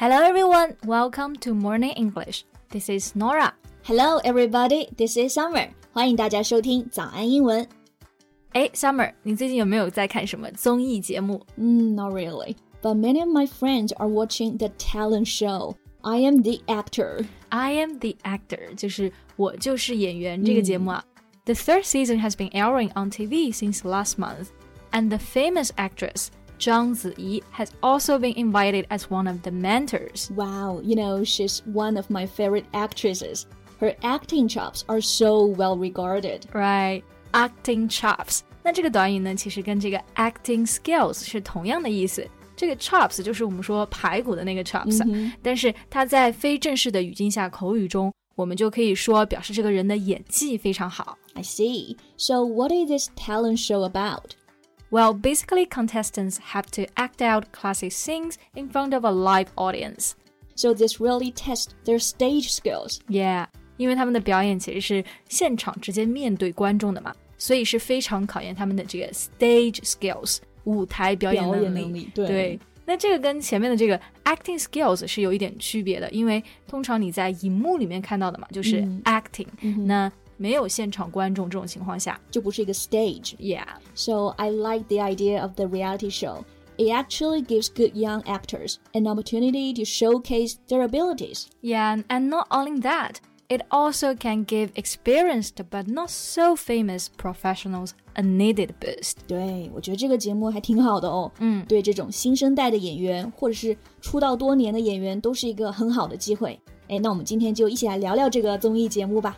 Hello everyone, welcome to Morning English. This is Norah. Hello everybody, this is Summer. 欢迎大家收听早安英文。哎，Summer，你最近有没有在看什么综艺节目？嗯，Not really. But many of my friends are watching the talent show. I am the actor. I am the actor，就是我就是演员这个节目啊。The third season has been airing on TV since last month, and the famous actress Zhang Ziyi has also been invited as one of the mentors. Wow, you know, she's one of my favorite actresses. Her acting chops are so well regarded. Right, acting chops. 那这个短语呢，其实跟这个 acting skills 是同样的意思。这个 chops 就是我们说排骨的那个 chops，、嗯、但是它在非正式的语境下，口语中我们就可以说表示这个人的演技非常好。I see. So what is this talent show about? Well, basically, contestants have to act out classic scenes in front of a live audience. So this really tests their stage skills. Yeah, 因为他们的表演其实是现场直接面对观众的嘛，所以是非常考验他们的这个 stage skills 舞台表演能力。能力对。对那这个跟前面的这个 acting skills 是有一点区别的，因为通常你在荧幕里面看到的嘛，就是 acting，、嗯、那 没有现场观众这种情况下，就不是一个 stage。 Yeah. So I like the idea of the reality show. It actually gives good young actors an opportunity to showcase their abilities. Yeah, and not only that, it also can give experienced but not so famous professionals a needed boost. 对，我觉得这个节目还挺好的哦。嗯，对这种新生代的演员或者是出道多年的演员，都是一个很好的机会。哎，那我们今天就一起来聊聊这个综艺节目吧。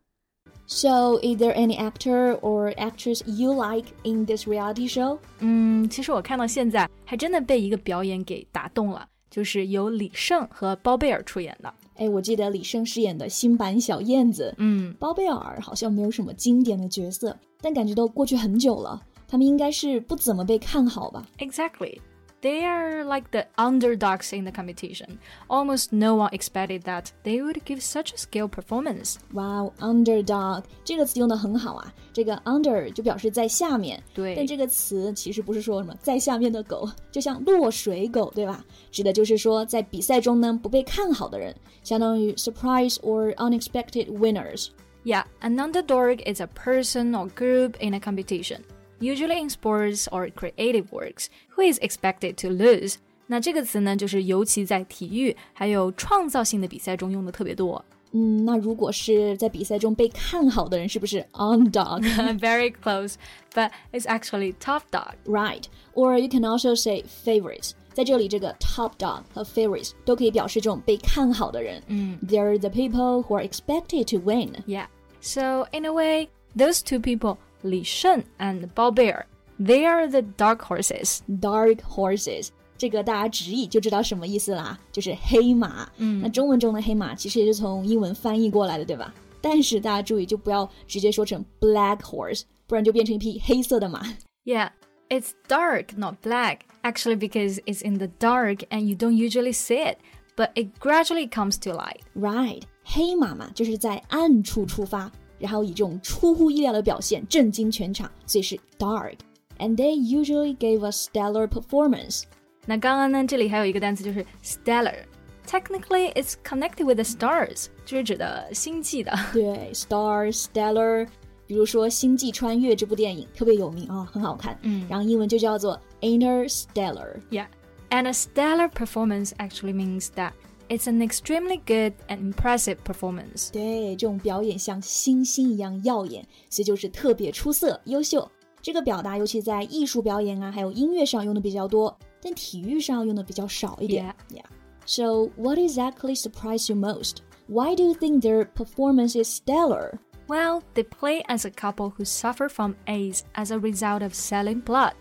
So, is there any actor or actress you like in this reality show? 嗯，其实我看到现在还真的被一个表演给打动了，就是由李晟和包贝尔出演的。哎，我记得李晟饰演的新版小燕子，嗯，包贝尔好像没有什么经典的角色，但感觉都过去很久了，他们应该是不怎么被看好吧？Exactly. They are like the underdogs in the competition. Almost no one expected that they would give such a skill performance. Wow, underdog 这个词用的很好啊。这个 under 就表示在下面，对。但这个词其实不是说什么在下面的狗，就像落水狗，对吧？指的就是说在比赛中呢不被看好的人，相当于 surprise or unexpected winners. Yeah, an underdog is a person or group in a competition. Usually in sports or creative works, who is expected to lose? 那这个词呢，就是尤其在体育还有创造性的比赛中用的特别多。嗯，那如果是在比赛中被看好的人，是不是 underdog? Very close, but it's actually top dog. Right. Or you can also say favorites. 在这里，这个 top dog 和 favorites 都可以表示这种被看好的人。嗯，They're the people who are expected to win. Yeah. So in a way, those two people. Li 李晟 and Bao Bei'er. They are the dark horses. Dark horses. 这个大家直译就知道什么意思啦，就是黑马。嗯，那中文中的黑马其实也是从英文翻译过来的，对吧？但是大家注意，就不要直接说成 black horse，不然就变成一匹黑色的马。Yeah, it's dark, not black. Actually, because it's in the dark and you don't usually see it, but it gradually comes to light. Right, 黑马嘛，就是在暗处出发。然后以这种出乎意料的表现震惊全场，所以是 dark。And they usually gave a stellar performance。那刚刚呢，这里还有一个单词就是 stellar。Technically, it's connected with the stars，就是指的星际的。对，star stellar。比如说《星际穿越》这部电影特别有名啊，很好看。嗯，然后英文就叫做 interstellar。 Yeah, and a stellar performance actually means that It's an extremely good and impressive performance. 对，这种表演像星星一样耀眼，所以就是特别出色、优秀。这个表达尤其在艺术表演啊，还有音乐上用的比较多，但体育上用的比较少一点。 Yeah. yeah. So, what exactly surprised you most? Why do you think their performance is stellar? Well, they play as a couple who suffer from AIDS as a result of selling blood.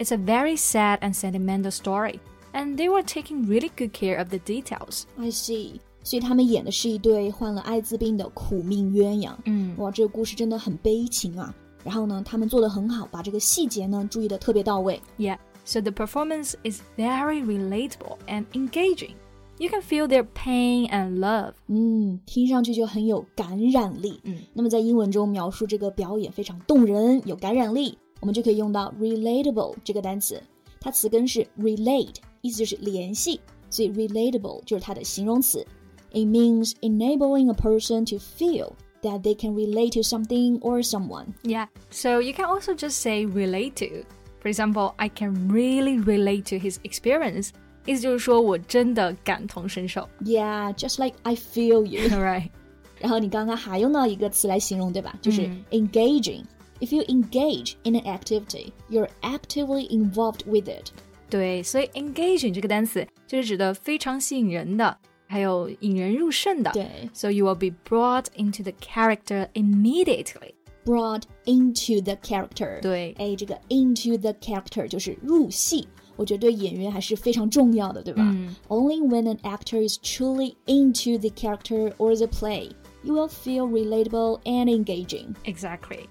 It's a very sad and sentimental story, and they were taking really good care of the details. I see. 所以他们演的是一对患了艾滋病的苦命鸳鸯。嗯，哇，这个故事真的很悲情啊。然后呢，他们做的很好，把这个细节呢注意的特别到位。Yeah, so the performance is very relatable and engaging. You can feel their pain and love. 嗯，听上去就很有感染力。嗯，那么在英文中描述这个表演非常动人、有感染力，我们就可以用到 relatable 这个单词。它词根是 relate， 意思就是联系，所以 relatable 就是它的形容词。It means enabling a person to feel that they can relate to something or someone. Yeah, so you can also just say relate to. For example, I can really relate to his experience. 意思就是说我真的感同身受。Yeah, just like I feel you. right. 然后你刚刚还用到一个词来形容，对吧？就是 engaging. If you engage in an activity, you're actively involved with it. 对，所以 engaging 这个单词就是指的非常吸引人的，还有引人入胜的。对，So you will be brought into the character immediately. Brought into the character. 对，哎，这个 into the character 就是入戏。我觉得对演员还是非常重要的，对吧、嗯、？Only when an actor is truly into the character or the play, you will feel relatable and engaging. Exactly.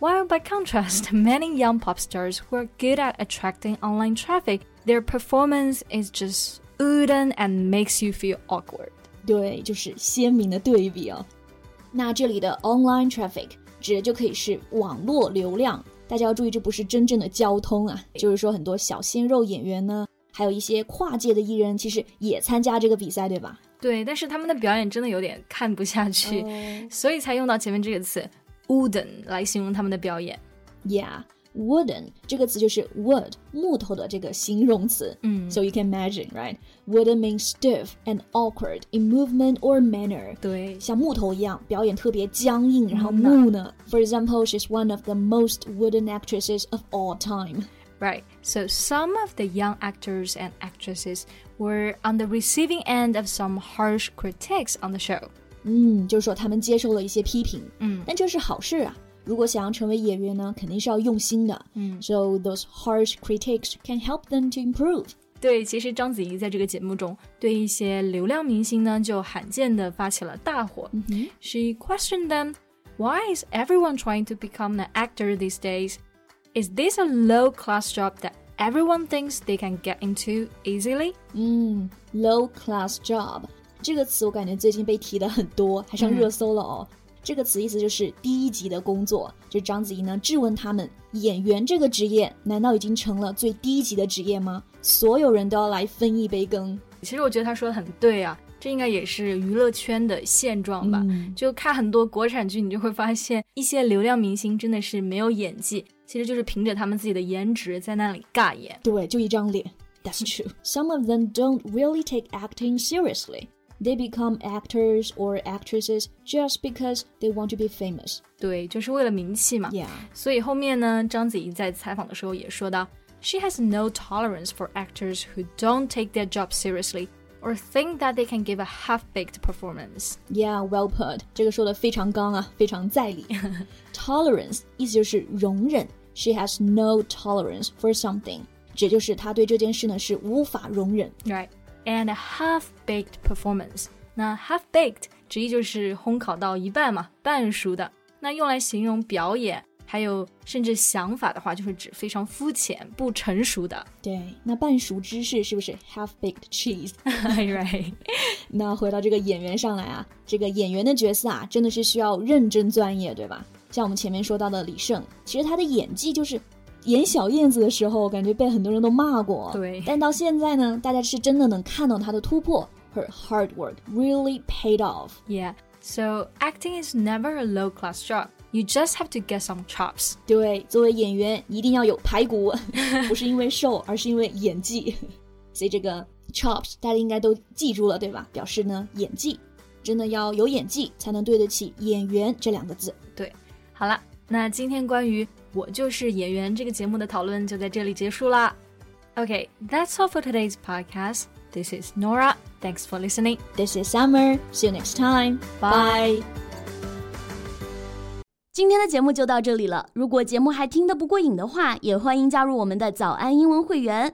While by contrast, many young pop stars who are good at attracting online traffic, their performance is just wooden and makes you feel awkward. 对，就是鲜明的对比哦。那这里的 online traffic 指的就可以是网络流量。大家要注意，这不是真正的交通啊，就是说很多小鲜肉演员呢，还有一些跨界的艺人，其实也参加这个比赛，对吧？对，但是他们的表演真的有点看不下去， Oh. 所以才用到前面这个词 wooden 来形容他们的表演。 Yeah, wooden 这个词就是 wood 木头的这个形容词。嗯 So you can imagine, right? Wooden means stiff and awkward in movement or manner. 对，像木头一样，表演特别僵硬，然后木呢？For example, she's one of the most wooden actresses of all time. Right. So some of the young actors and actresses were on the receiving end of some harsh critiques on the show. 嗯，就是说他们接受了一些批评，嗯但这是好事啊。如果想要成为演员呢，肯定是要用心的。嗯 So those harsh critics can help them to improve. 对，其实章子怡在这个节目中对一些流量明星呢，就罕见的发起了大火。She questioned them, "Why is everyone trying to become an actor these days? Is this a low-class job that everyone thinks they can get into easily?" 嗯，low class job 这个词我感觉最近被提的很多，还上热搜了哦。这个词意思就是低级的工作。就章子怡呢质问他们，演员这个职业难道已经成了最低级的职业吗？所有人都要来分一杯羹。其实我觉得他说的很对啊，这应该也是娱乐圈的现状吧。嗯就看很多国产剧，你就会发现一些流量明星真的是没有演技，其实就是凭着他们自己的颜值在那里尬演。对，就一张脸。That's true. Some of them don't really take acting seriously. They become actors or actresses just because they want to be famous. 对，就是为了名气嘛。 Yeah. 所以后面呢，章子怡在采访的时候也说到，She has no tolerance for actors who don't take their job seriously or think that they can give a half-baked performance. Yeah, well put. 这个说的非常刚啊，非常在理。Tolerance 意思就是容忍。She has no tolerance for something，指就是她对这件事呢是无法容忍。 Right. And a half-baked performance. 那 half-baked 直译就是烘烤到一半嘛，半熟的。那用来形容表演，还有甚至想法的话，就是指非常肤浅、不成熟的。对，那半熟芝士是不是 half baked cheese？right. 那回到这个演员上来啊，这个演员的角色啊，真的是需要认真专业，对吧？像我们前面说到的李晟，其实他的演技就是演小燕子的时候，感觉被很多人都骂过。对但到现在呢，大家是真的能看到他的突破。Her hard work really paid off. Yeah. So acting is never a low-class job. You just have to get some chops. 对，作为演员一定要有排骨，不是因为瘦，而是因为演技。所以这个 chops 大家应该都记住了，对吧？表示呢演技，真的要有演技才能对得起演员这两个字。对，好了， 那今天关于我就是演员这个节目的讨论就在这里结束啦。Okay, that's all for today's podcast. This is Norah. Thanks for listening. This is Summer. See you next time. Bye. 今天的节目就到这里了。如果节目还听得不过瘾的话，也欢迎加入我们的早安英文会员。